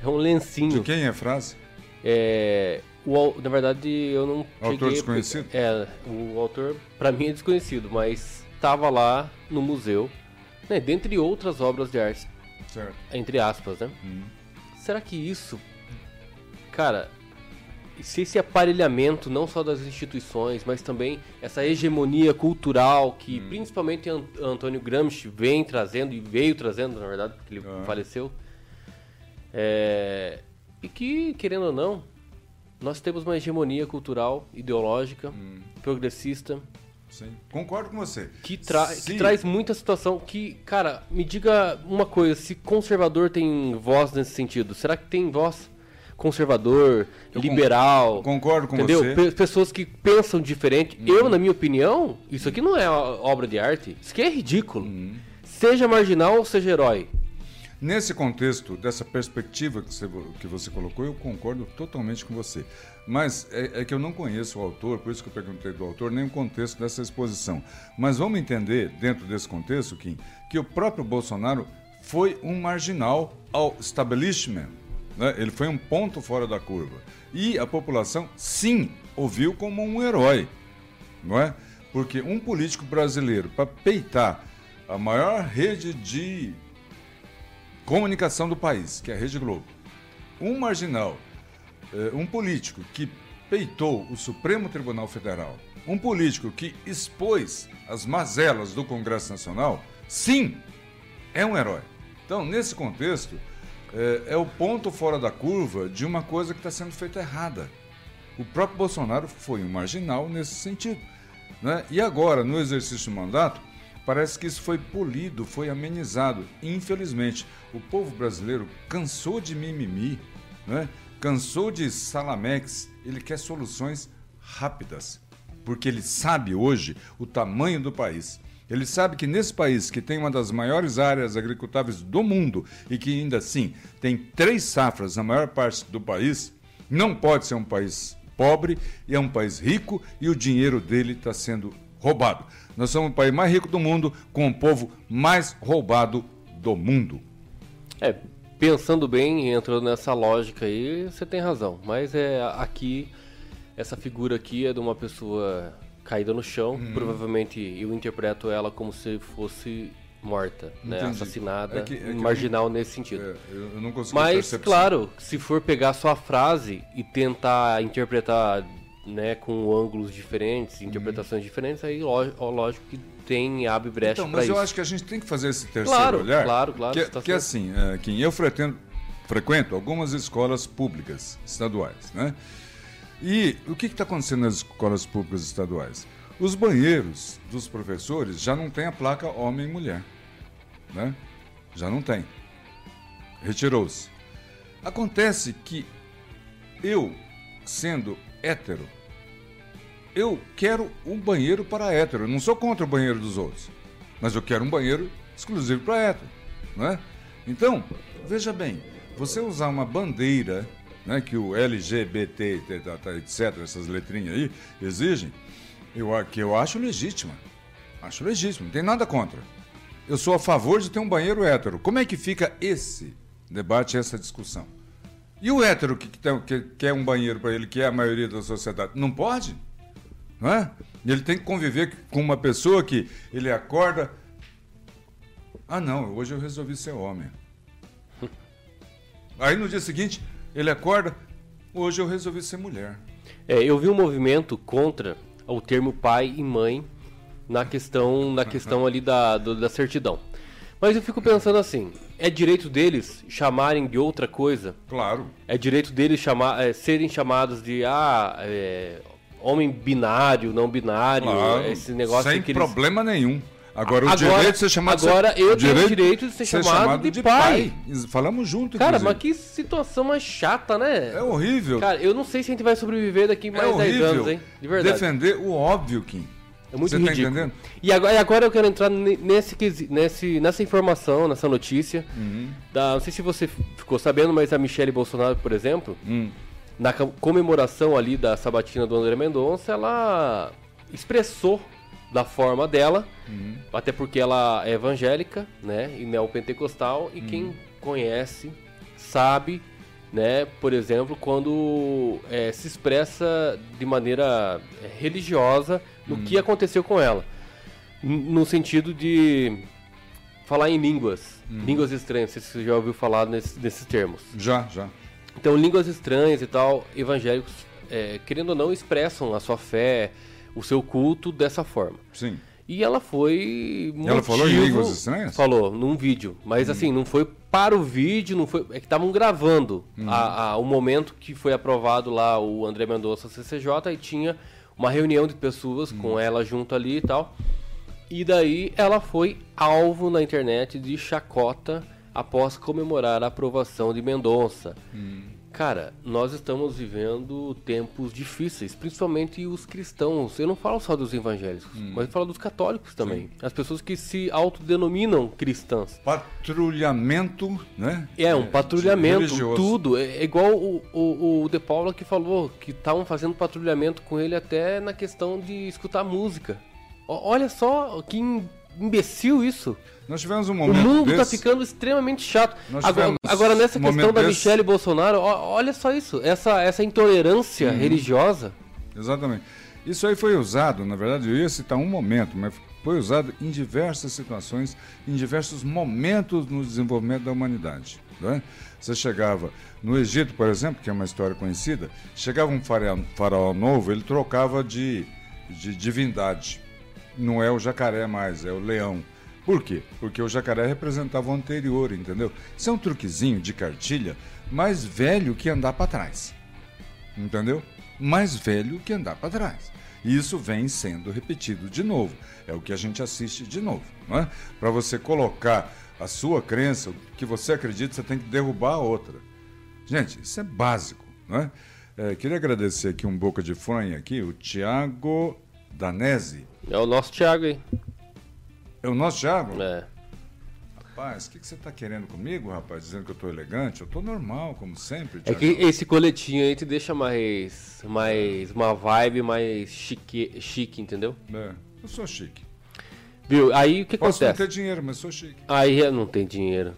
É um lencinho. De quem é a frase? É, o, na verdade, eu não Autor desconhecido? É, o autor, pra mim, é desconhecido, mas estava lá no museu, né, dentre outras obras de arte, Certo. entre aspas, né? Uhum. Será que isso, cara, se esse aparelhamento não só das instituições, mas também essa hegemonia cultural que Hum. principalmente An- Antônio Gramsci vem trazendo e veio trazendo, na verdade, porque ele Ah. faleceu, é, e que, querendo ou não, nós temos uma hegemonia cultural, ideológica, Hum. progressista, Sim. Concordo com você. que, tra Se- que traz muita situação que, cara, me diga uma coisa, se conservador tem voz nesse sentido, será que tem voz conservador, Eu liberal? Concordo com entendeu? você. Uhum. Pe- pessoas que pensam diferente. Eu, na minha opinião, isso aqui não é obra de arte, isso aqui é ridículo. Uhum. Seja marginal ou seja herói. Nesse contexto, dessa perspectiva que você, que você colocou, eu concordo totalmente com você. Mas é, é que eu não conheço o autor, por isso que eu perguntei do autor, nem o contexto dessa exposição. Mas vamos entender, dentro desse contexto, Kim, que o próprio Bolsonaro foi um marginal ao establishment. Né? Ele foi um ponto fora da curva. E a população, sim, ouviu como um herói. Não é? Porque um político brasileiro, para peitar a maior rede de comunicação do país, que é a Rede Globo. Um marginal, eh, um político que peitou o Supremo Tribunal Federal, um político que expôs as mazelas do Congresso Nacional, sim, é um herói. Então, nesse contexto, eh, é o ponto fora da curva de uma coisa que está sendo feita errada. O próprio Bolsonaro foi um marginal nesse sentido. Né? E agora, no exercício do mandato, parece que isso foi polido, foi amenizado. Infelizmente, o povo brasileiro cansou de mimimi, né? cansou de salamex, ele quer soluções rápidas, porque ele sabe hoje o tamanho do país. Ele sabe que nesse país, que tem uma das maiores áreas agricultáveis do mundo e que ainda assim tem três safras na maior parte do país, não pode ser um país pobre e é um país rico e o dinheiro dele está sendo roubado. Nós somos o país mais rico do mundo com o povo mais roubado do mundo. É, pensando bem, entrando nessa lógica aí, você tem razão. Mas é aqui, essa figura aqui é de uma pessoa caída no chão. Uhum. Provavelmente eu interpreto ela como se fosse morta, né? Assassinada, É que- é que eu marginal nesse sentido. É, eu, eu Mas, claro, se for pegar só a frase e tentar interpretar né, com ângulos diferentes, interpretações diferentes, aí lógico, ó, lógico que tem abre brecha Então, mas isso. eu acho que a gente tem que fazer esse terceiro Claro, olhar. claro, claro, Que, você tá que assim, é, Kim, eu frequento, frequento algumas escolas públicas estaduais, né? E o que está acontecendo nas escolas públicas estaduais? Os banheiros dos professores já não tem a placa homem e mulher, né? Já não tem. Retirou-se. Acontece que eu, sendo hétero, eu quero um banheiro para hétero. Eu não sou contra o banheiro dos outros. Mas eu quero um banheiro exclusivo para hétero. Né? Então, veja bem, você usar uma bandeira né, que o LGBT, tá, tá, etc., essas letrinhas aí, exigem, eu, que eu acho legítima. Acho legítimo, não tem nada contra. Eu sou a favor de ter um banheiro hétero. Como é que fica esse debate, essa discussão? E o hétero que, que, tem- que quer um banheiro para ele, que é a maioria da sociedade, não pode? Não é? Ele tem que conviver com uma pessoa que ele acorda. Ah, não, hoje eu resolvi ser homem. Aí no dia seguinte, ele acorda. Hoje eu resolvi ser mulher. É, eu vi um movimento contra o termo pai e mãe na questão, na questão ali da, do- da certidão. Mas eu fico pensando assim, é direito deles chamarem de outra coisa? Claro. É direito deles chamar, é, serem chamados de ah, é, homem binário, não binário, claro. esse negócio Sem que eles... problema nenhum. Agora, o Agora- direito de ser chamado agora eu tenho o direito de ser chamado de pai. Falamos junto, Cara, inclusive. mas que situação mais chata, né? É horrível. Cara, eu não sei se a gente vai sobreviver daqui é mais 10 horrível anos, hein? De verdade. defender o óbvio, Kim. É muito Você ridículo. tá entendendo? E agora, e agora eu quero entrar ne- nesse, nesse, nessa informação, nessa notícia. Uhum. Da, não sei se você ficou sabendo, mas a Michelle Bolsonaro, por exemplo, Hum. na co- comemoração ali da sabatina do André Mendonça, ela expressou da forma dela, Uhum. até porque ela é evangélica, né, e neopentecostal, e Uhum. quem conhece sabe, né, por exemplo, quando é, se expressa de maneira é, religiosa no Uhum. que aconteceu com ela, no sentido de falar em línguas, Uhum. línguas estranhas, se você já ouviu falar nesse- nesses termos. Já, já. Então, línguas estranhas e tal, evangélicos, é, querendo ou não, expressam a sua fé, o seu culto dessa forma. Sim. E ela foi. Ela falou em motivo- línguas estranhas? Hum. Falou, num vídeo. Mas assim, não foi para o vídeo, não foi. É que estavam gravando Hum. a, a- o momento que foi aprovado lá o André Mendonça CCJ e tinha uma reunião de pessoas Hum. com ela junto ali e tal. E daí ela foi alvo na internet de chacota após comemorar a aprovação de Mendonça. Hum. Cara, nós estamos vivendo tempos difíceis, principalmente os cristãos. Eu não falo só dos evangélicos, Hum. mas eu falo dos católicos também. As pessoas que se autodenominam cristãs. Patrulhamento, né? É, um patrulhamento, religioso. tudo. É é igual o, o, o De Paula que falou que estavam fazendo patrulhamento com ele até na questão de escutar música. Olha só que imbecil isso. Nós tivemos um O momento mundo tá desse- ficando extremamente chato. Agora, agora nessa um questão da desse- Michelle Bolsonaro, olha só isso. Essa, essa intolerância Uhum. religiosa. Exatamente. Isso aí foi usado, na verdade, eu ia citar um momento, mas foi usado em diversas situações, em diversos momentos no desenvolvimento da humanidade. Né? Você chegava no Egito, por exemplo, que é uma história conhecida, chegava um faraó, faraó novo, ele trocava de, de divindade. Não é o jacaré mais, é o leão. Por quê? Porque o jacaré representava o anterior, entendeu? Isso é um truquezinho de cartilha mais velho que andar para trás entendeu? Mais velho que andar para trás. E Isso vem sendo repetido de novo. É o que a gente assiste de novo. Não é? Para você colocar a sua crença, o que você acredita, você tem que derrubar a outra. Gente, isso é básico. Não é? É, queria agradecer aqui um boca de fronha aqui, o Tiago Danese. É o nosso Thiago aí. É o nosso Tiago? É. Rapaz, o que, que você está querendo comigo, rapaz? Dizendo que eu estou elegante? Eu estou normal, como sempre. É que esse coletinho aí te deixa mais. mais. uma vibe mais chique, chique entendeu? É, eu sou chique. Viu? Aí o que Posso não acontece? ter dinheiro, mas sou chique. Aí não tem dinheiro.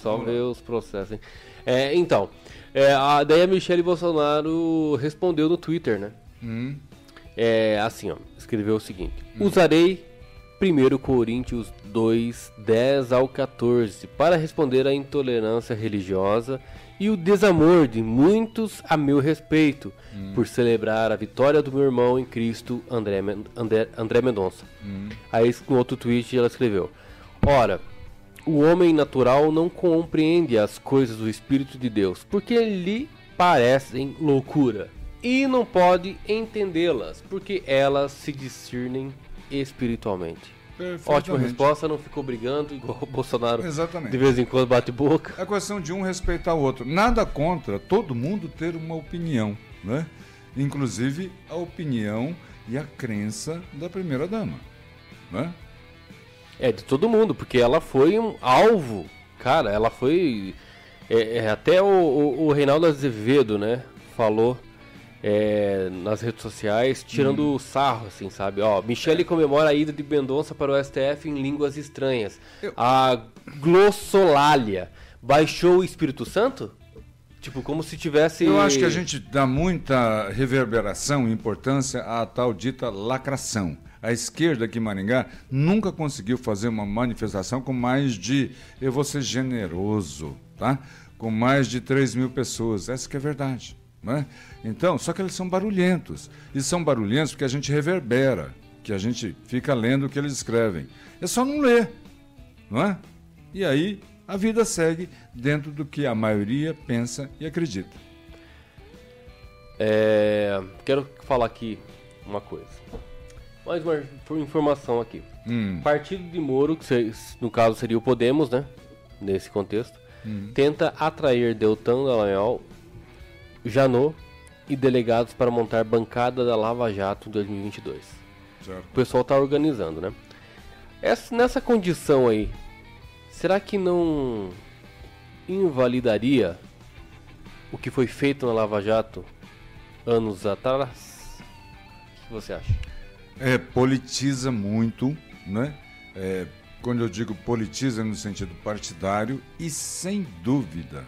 Só ver os processos, hein? É, então, é, a, daí a Michelle Bolsonaro respondeu no Twitter, né? Hum. É, assim, ó, escreveu o seguinte: Usarei 1 Coríntios 2, 10 ao 14 para responder à intolerância religiosa e o desamor de muitos a meu respeito, por celebrar a vitória do meu irmão em Cristo, André, André, André Mendonça. Aí, no outro tweet, ela escreveu: Ora, o homem natural não compreende as coisas do Espírito de Deus, porque lhe parecem loucura, e não pode entendê-las, porque elas se discernem espiritualmente. Ótima resposta, não ficou brigando, igual o Bolsonaro Exatamente. de vez em quando bate boca. É questão de um respeitar o outro. Nada contra todo mundo ter uma opinião, né? Inclusive a opinião e a crença da primeira dama, né? É, de todo mundo, porque ela foi um alvo. Cara, ela foi. é, é, até o, o, o Reinaldo Azevedo, né? Falou é, nas redes sociais, tirando o sarro, assim, sabe? Ó, Michele comemora a ida de Mendonça para o STF em línguas estranhas. Eu- A glossolalia baixou o Espírito Santo? Tipo, como se tivesse. Eu acho que a gente dá muita reverberação e importância à tal dita lacração. A esquerda aqui em Maringá nunca conseguiu fazer uma manifestação com mais de, eu vou ser generoso, tá? Com mais de 3 mil pessoas. Essa que é verdade. Né? Então, só que eles são barulhentos. E são barulhentos porque a gente reverbera, que a gente fica lendo o que eles escrevem. É só não ler. não é? E aí a vida segue dentro do que a maioria pensa e acredita. É, quero falar aqui uma coisa. Mais uma informação aqui. Hum. Partido de Moro, que no caso seria o Podemos, né? Nesse contexto, hum. tenta atrair Deltan Dallagnol, Janot e delegados para montar bancada da Lava Jato em 2022. Certo. O pessoal está organizando, né? Essa, nessa condição aí, será que não invalidaria o que foi feito na Lava Jato anos atrás? O que você acha? É, politiza muito, né? É, quando eu digo politiza no sentido partidário e sem dúvida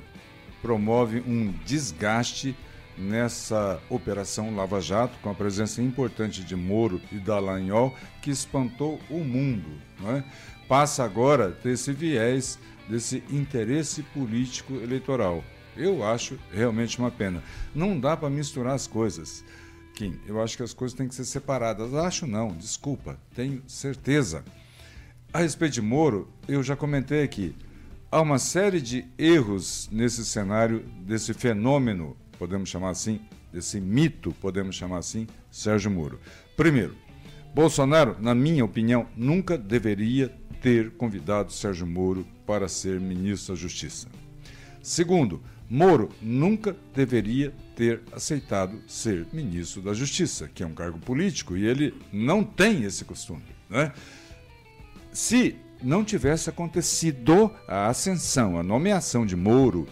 promove um desgaste nessa operação Lava Jato, com a presença importante de Moro e Dallagnol, que espantou o mundo. Né? Passa agora a ter esse viés desse interesse político eleitoral. Eu acho realmente uma pena. Não dá para misturar as coisas. Kim, eu acho que as coisas têm que ser separadas. Acho não, desculpa, tenho certeza. A respeito de Moro, eu já comentei aqui. Há uma série de erros nesse cenário, desse fenômeno podemos chamar assim, desse mito, podemos chamar assim, Sérgio Moro. Primeiro, Bolsonaro, na minha opinião, nunca deveria ter convidado Sérgio Moro para ser ministro da Justiça. Segundo, Moro nunca deveria ter aceitado ser ministro da Justiça, que é um cargo político e ele não tem esse costume. Né? Se não tivesse acontecido a ascensão, a nomeação de Moro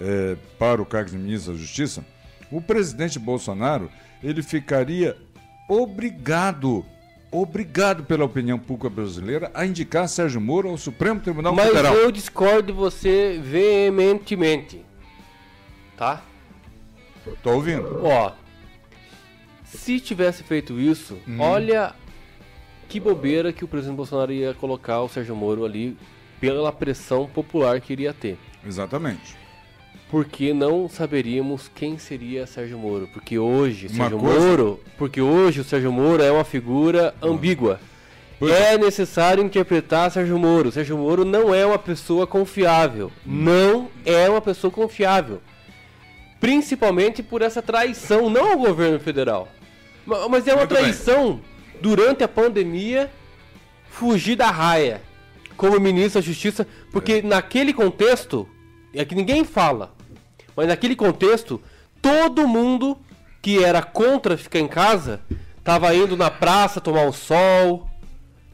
é, para o cargo de ministro da Justiça, o presidente Bolsonaro ele ficaria obrigado, obrigado pela opinião pública brasileira a indicar Sérgio Moro ao Supremo Tribunal Mas Federal. Mas eu discordo de você veementemente, tá? Tô ouvindo. Ó, se tivesse feito isso, hum. olha que bobeira que o presidente Bolsonaro ia colocar o Sérgio Moro ali pela pressão popular que iria ter. Exatamente porque não saberíamos quem seria Sérgio Moro, porque hoje uma Sérgio coisa... Moro, porque hoje o Sérgio Moro é uma figura ambígua. Pois é, é necessário interpretar Sérgio Moro. Sérgio Moro não é uma pessoa confiável. Hum. Não é uma pessoa confiável. Principalmente por essa traição, não ao governo federal. Mas é uma Muito traição bem. Durante a pandemia fugir da raia como ministro da Justiça, porque é. naquele contexto é que ninguém fala. Mas naquele contexto, todo mundo que era contra ficar em casa tava indo na praça tomar um sol,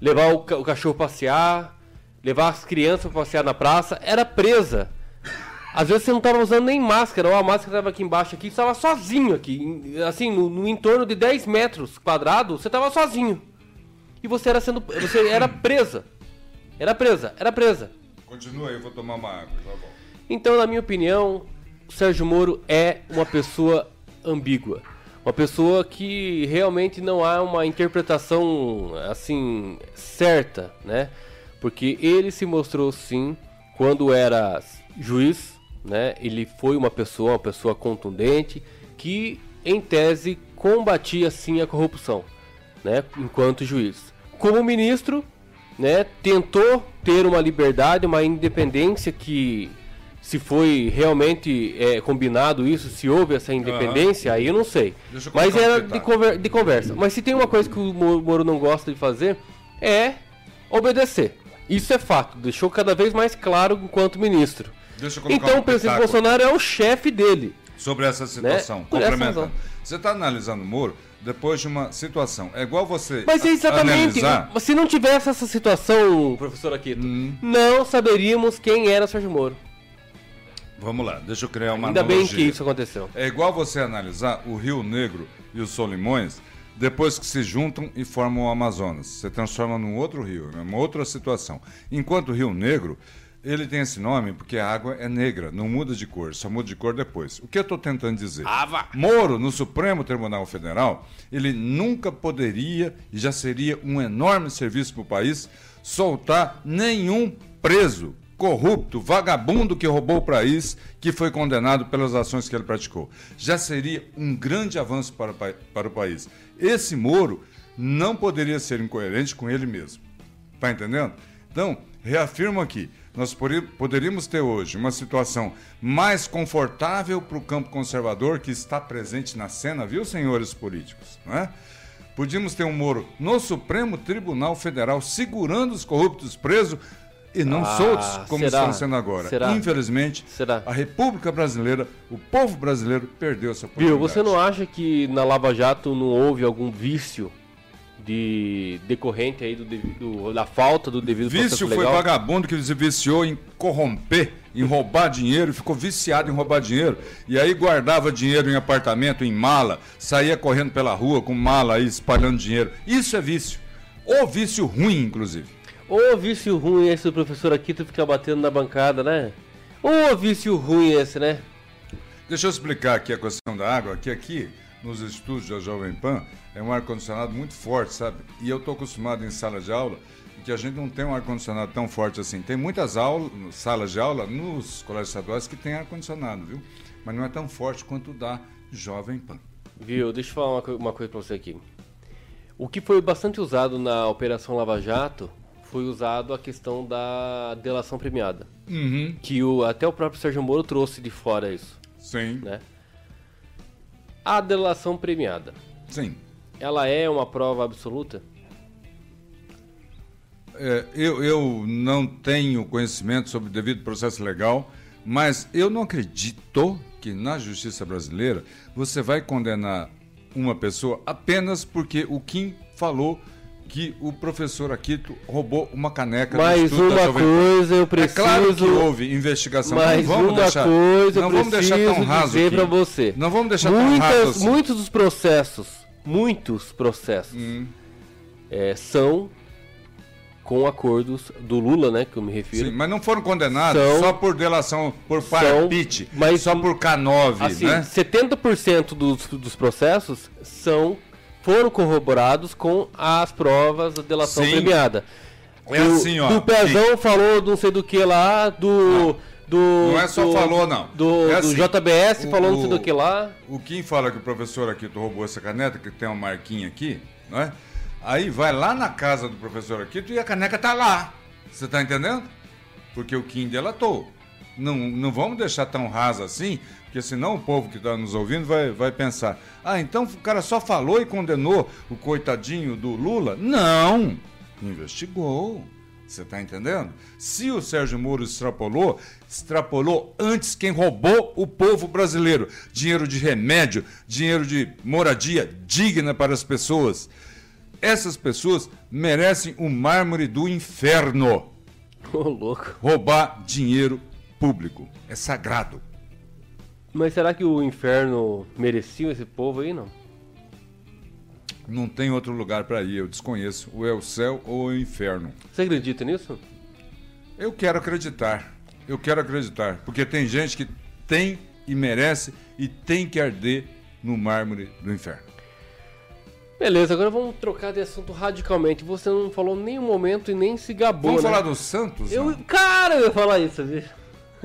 levar o, o cachorro passear, levar as crianças para passear na praça, era presa. Às vezes você não estava usando nem máscara, ou a máscara estava aqui embaixo aqui, estava sozinho aqui, assim, no, no, entorno de 10 metros quadrados, você estava sozinho. E você era sendo, você era presa. Era presa, era presa. Continua aí, eu vou tomar uma água, já volto. Então, na minha opinião, Sérgio Moro é uma pessoa ambígua. Uma pessoa que realmente não há uma interpretação assim certa, né? Porque ele se mostrou sim quando era juiz, né? Ele foi uma pessoa, uma pessoa contundente que em tese combatia sim a corrupção, né? Enquanto juiz. Como ministro, né? Tentou ter uma liberdade, uma independência que se foi realmente é, combinado isso, se houve essa independência, uhum. aí eu não sei. Mas era de, conver de, conversa. Mas se tem uma coisa que o Moro não gosta de fazer, é obedecer. Isso é fato. Deixou cada vez mais claro enquanto ministro. Então um o presidente Bolsonaro é o chefe dele. Sobre essa situação, né? complementando. Você está analisando o Moro depois de uma situação. É igual você. Mas é exatamente. Analisar... Se não tivesse essa situação, professor Aquito, hum. não saberíamos quem era Sérgio Moro. Vamos lá, deixa eu criar uma Ainda analogia. bem que isso aconteceu. É igual você analisar o Rio Negro e os Solimões depois que se juntam e formam o Amazonas. Você transforma num outro rio, é uma outra situação. Enquanto o Rio Negro, ele tem esse nome porque a água é negra, não muda de cor, só muda de cor depois. O que eu estou tentando dizer? Ava. Moro, no Supremo Tribunal Federal, ele nunca poderia, e já seria um enorme serviço para o país, soltar nenhum preso corrupto, vagabundo que roubou o país, que foi condenado pelas ações que ele praticou. Já seria um grande avanço para, para o país. Esse Moro não poderia ser incoerente com ele mesmo. Tá entendendo? Então, reafirmo aqui, nós poderíamos ter hoje uma situação mais confortável para o campo conservador que está presente na cena, viu, senhores políticos? Não é? Podíamos ter um Moro no Supremo Tribunal Federal segurando os corruptos presos e não ah, soltos como será? estão sendo agora. Será? Infelizmente, será? a República Brasileira, o povo brasileiro perdeu essa oportunidade. Viu, você não acha que na Lava Jato não houve algum vício de decorrente aí do, do da falta do devido vício foi vagabundo que se viciou em corromper, em roubar dinheiro, ficou viciado em roubar dinheiro e aí guardava dinheiro em apartamento, em mala, saía correndo pela rua com mala aí espalhando dinheiro. Isso é vício. Ou vício ruim, inclusive. Ô vício ruim esse do professor aqui, tu fica batendo na bancada, né? Ô vício ruim esse, né? Deixa eu explicar aqui a questão da água, que aqui nos estúdios da Jovem Pan é um ar-condicionado muito forte, sabe? E eu tô acostumado em sala de aula que a gente não tem um ar-condicionado tão forte assim. Tem muitas aulas, salas de aula nos colégios estaduais que tem ar-condicionado, viu? Mas não é tão forte quanto o da Jovem Pan. Viu? Deixa eu falar uma, uma coisa pra você aqui. O que foi bastante usado na Operação Lava Jato foi usado a questão da delação premiada. Uhum. Que o, até o próprio Sérgio Moro trouxe de fora isso. Sim. Né? A delação premiada. Sim. Ela é uma prova absoluta? É, eu, eu não tenho conhecimento sobre o devido processo legal, mas eu não acredito que na justiça brasileira você vai condenar uma pessoa apenas porque o Kim falou que o professor Aquito roubou uma caneca Mas uma coisa eu preciso. É claro que houve investigação. Mas não vamos uma deixar, coisa não vamos deixar tão raso dizer para você. Não vamos deixar Muitas, tão raso assim. Muitos dos processos, muitos processos, hum. é, são com acordos do Lula, né, que eu me refiro. Sim, mas não foram condenados são, só por delação por parapite, mas só por K9, assim, né? 70% dos, dos processos são foram corroborados com as provas da delação Sim. premiada. É do, assim, ó. Do Pezão Sim. falou não sei do que lá, do. Não. Do, não é só do, falou, não. Do, é assim, do JBS o, falou não sei do que lá. O Kim fala que o professor aqui roubou essa caneta, que tem uma marquinha aqui, não é? Aí vai lá na casa do professor aqui e a caneca tá lá. Você tá entendendo? Porque o Kim delatou. Não, não vamos deixar tão rasa assim, porque senão o povo que está nos ouvindo vai, vai pensar: ah, então o cara só falou e condenou o coitadinho do Lula? Não! Investigou. Você está entendendo? Se o Sérgio Moro extrapolou, extrapolou antes quem roubou o povo brasileiro. Dinheiro de remédio, dinheiro de moradia digna para as pessoas. Essas pessoas merecem o mármore do inferno. Ô, oh, louco. Roubar dinheiro público. É sagrado. Mas será que o inferno merecia esse povo aí, não? Não tem outro lugar para ir, eu desconheço. Ou é o céu ou é o inferno. Você acredita nisso? Eu quero acreditar. Eu quero acreditar. Porque tem gente que tem e merece e tem que arder no mármore do inferno. Beleza, agora vamos trocar de assunto radicalmente. Você não falou nenhum momento e nem se gabou. Vamos né? falar do Santos? Eu, cara, eu ia falar isso, viu?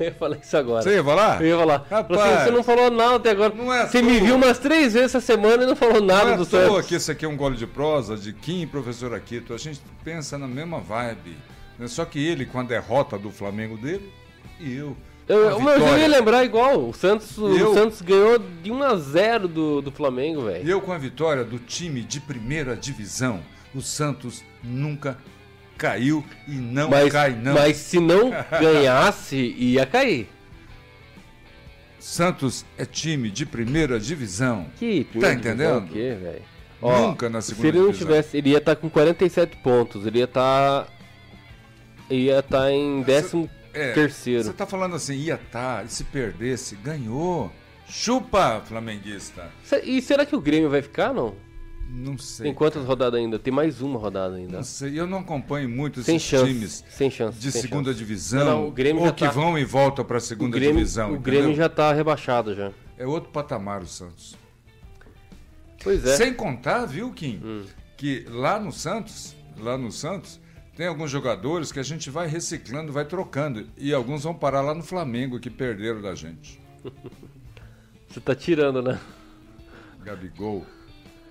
Eu ia falar isso agora. Você ia falar? Eu ia falar. Rapaz, você não falou nada até agora. Não é você me viu umas três vezes essa semana e não falou nada não é do Santos. que esse aqui é um gole de prosa de Kim e professor Aquito. A gente pensa na mesma vibe. Né? Só que ele com a derrota do Flamengo dele e eu. Eu, mas eu ia lembrar igual, o Santos, eu, o Santos ganhou de 1 a 0 do, do Flamengo, velho. E eu com a vitória do time de primeira divisão, o Santos nunca caiu e não mas, cai não. Mas se não ganhasse, ia cair. Santos é time de primeira divisão. Que Tá entendendo? O quê, velho? Nunca na segunda Se ele não divisão. tivesse, ele ia estar tá com 47 pontos, ele ia estar tá, ia estar tá em décimo é, terceiro. Você tá falando assim, ia estar, tá, e se perdesse, ganhou. Chupa, flamenguista. E será que o Grêmio vai ficar, não? Não sei. Tem quantas rodadas ainda? Tem mais uma rodada ainda. Não sei, eu não acompanho muito sem esses chance, times sem chance, de sem segunda chance. divisão não, não, o Grêmio ou que tá... vão e voltam para a segunda o Grêmio, divisão. O entendeu? Grêmio já está rebaixado já. É outro patamar o Santos. Pois é. Sem contar, viu, Kim, hum. que lá no Santos, lá no Santos, tem alguns jogadores que a gente vai reciclando, vai trocando. E alguns vão parar lá no Flamengo que perderam da gente. Você tá tirando, né? Gabigol.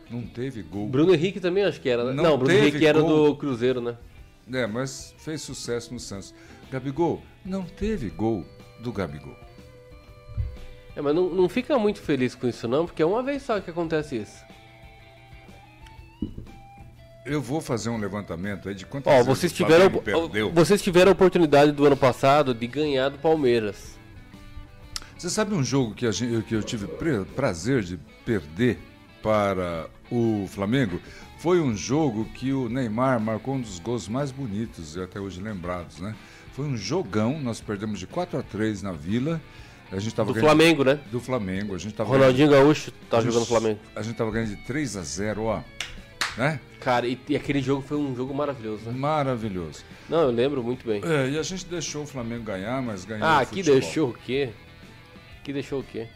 Não teve gol. Bruno Henrique também acho que era, né? Não, não Bruno Henrique era gol. do Cruzeiro, né? É, mas fez sucesso no Santos. Gabigol, não teve gol do Gabigol. É, mas não, não fica muito feliz com isso não, porque é uma vez só que acontece isso. Eu vou fazer um levantamento aí de quantas Ó, vezes vocês tiveram, perdeu. vocês tiveram a oportunidade do ano passado de ganhar do Palmeiras. Você sabe um jogo que, a gente- que eu tive prazer de perder para o Flamengo? Foi um jogo que o Neymar marcou um dos gols mais bonitos e até hoje lembrados, né? Foi um jogão, nós perdemos de 4 a 3 na Vila. A gente tava Do ganhando- Flamengo, né? Do Flamengo. A gente tava Ronaldinho Gaúcho tá ganhando- jogando Flamengo. A gente tava ganhando de 3 a 0, ó. Né? Cara, e, e aquele jogo foi um jogo maravilhoso, né? Maravilhoso. Não, eu lembro muito bem. É, e a gente deixou o Flamengo ganhar, mas ganhou Ah, futebol. deixou o quê? Aqui deixou o quê?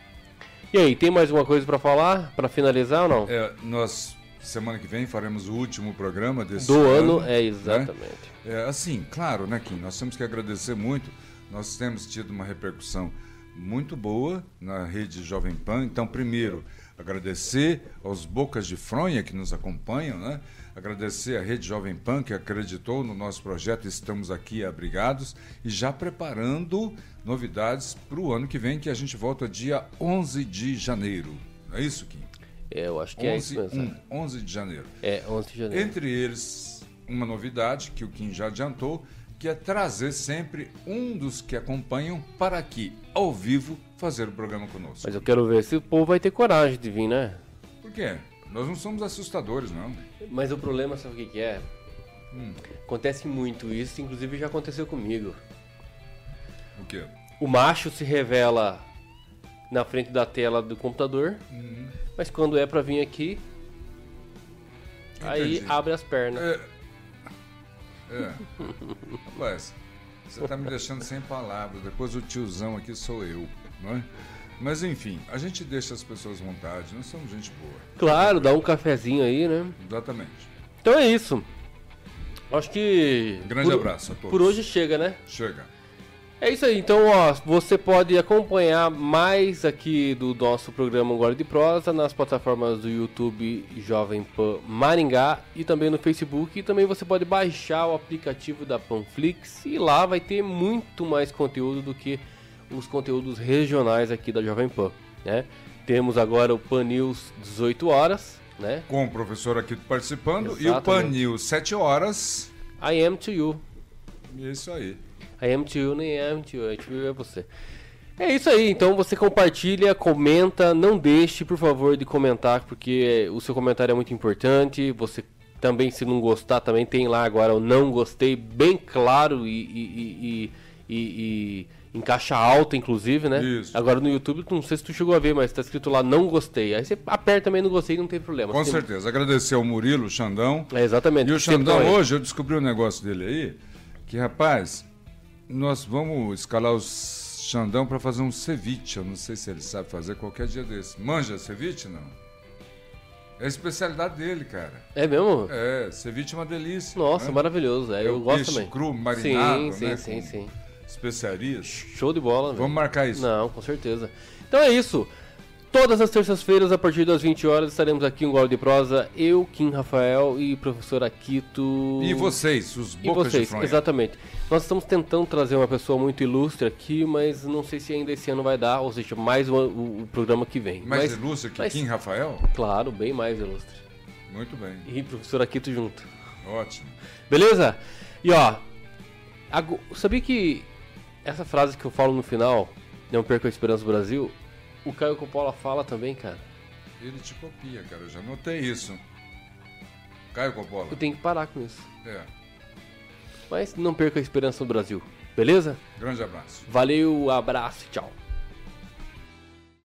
E aí, tem mais uma coisa pra falar? Pra finalizar ou não? É, nós, semana que vem, faremos o último programa desse Do ano, né? é exatamente. É, assim, claro, né, Kim? Nós temos que agradecer muito. Nós temos tido uma repercussão muito boa na rede Jovem Pan. Então, primeiro, agradecer aos Bocas de Fronha que nos acompanham, né? Agradecer à rede Jovem Pan que acreditou no nosso projeto. Estamos aqui abrigados e já preparando novidades para o ano que vem, que a gente volta dia 11 de janeiro. Não é isso, Kim? É, eu acho que é 11, isso mesmo. 1, 11 de janeiro. É, 11 de janeiro. Entre eles, uma novidade que o Kim já adiantou, que é trazer sempre um dos que acompanham para aqui, ao vivo, fazer o programa conosco. Mas eu quero ver se o povo vai ter coragem de vir, né? Por quê? Nós não somos assustadores, não. Mas o problema, sabe o que, que é? Acontece muito isso, inclusive já aconteceu comigo. O quê? O macho se revela na frente da tela do computador, Uhum. mas quando é pra vir aqui, aí Entendi. abre as pernas. É. É. Rapaz, você tá me deixando sem palavras. Depois o tiozão aqui sou eu, não é? Mas enfim, a gente deixa as pessoas à vontade, nós somos gente boa. Claro, dá um cafezinho aí, né? Exatamente. Então é isso. Acho que. Grande por- abraço a todos. Por hoje chega, né? Chega. É isso aí, então ó, você pode acompanhar mais aqui do nosso programa Agora de Prosa nas plataformas do YouTube Jovem Pan Maringá e também no Facebook. E também você pode baixar o aplicativo da Panflix e lá vai ter muito mais conteúdo do que os conteúdos regionais aqui da Jovem Pan, né? Temos agora o Pan News 18 horas, né? Com o professor aqui participando e o Exatamente. Panil, 7 horas. I am to you. Isso aí. I am to you, nem am to you, I to you é você. É isso aí, então você compartilha, comenta, não deixe, por favor, de comentar, porque o seu comentário é muito importante. Você também, se não gostar, também tem lá agora o não gostei, bem claro e- e- e- e em caixa alta, inclusive, né? Isso. Agora no YouTube, não sei se tu chegou a ver, mas tá escrito lá não gostei. Aí você aperta também não gostei, não tem problema. Com Você- certeza. Agradecer ao Murilo, o Xandão. É, exatamente. E o Xandão hoje, eu descobri um negócio dele aí, que rapaz, nós vamos escalar o Xandão para fazer um ceviche. Eu não sei se ele sabe fazer qualquer dia desse. Manja ceviche, não? É a especialidade dele, cara. É mesmo? É, ceviche é uma delícia. Nossa, né? maravilhoso. É, É eu o gosto peixe também. cru, marinado, sim, né, Sim, sim, com- sim. Especiarias. Show de bola. velho. Vamos marcar isso. Não, com certeza. Então é isso. Todas as terças-feiras, a partir das 20 horas, estaremos aqui em Gol de Prosa. Eu, Kim Rafael e professor Akito. E vocês, os E bocas de vocês, fronha. exatamente. Nós estamos tentando trazer uma pessoa muito ilustre aqui, mas não sei se ainda esse ano vai dar, ou seja, mais o, o- o programa que vem. Mais mas, ilustre que mas- Kim Rafael? Claro, bem mais ilustre. Muito bem. E professor Akito junto. Ótimo. Beleza? E ó, sabia que essa frase que eu falo no final, não perca a esperança do Brasil, o Caio Coppola fala também, cara. Ele te copia, cara. Eu já notei isso. Caio Coppola. Eu tenho que parar com isso. É. Mas não perca a esperança do Brasil. Beleza? Grande abraço. Valeu, abraço, tchau.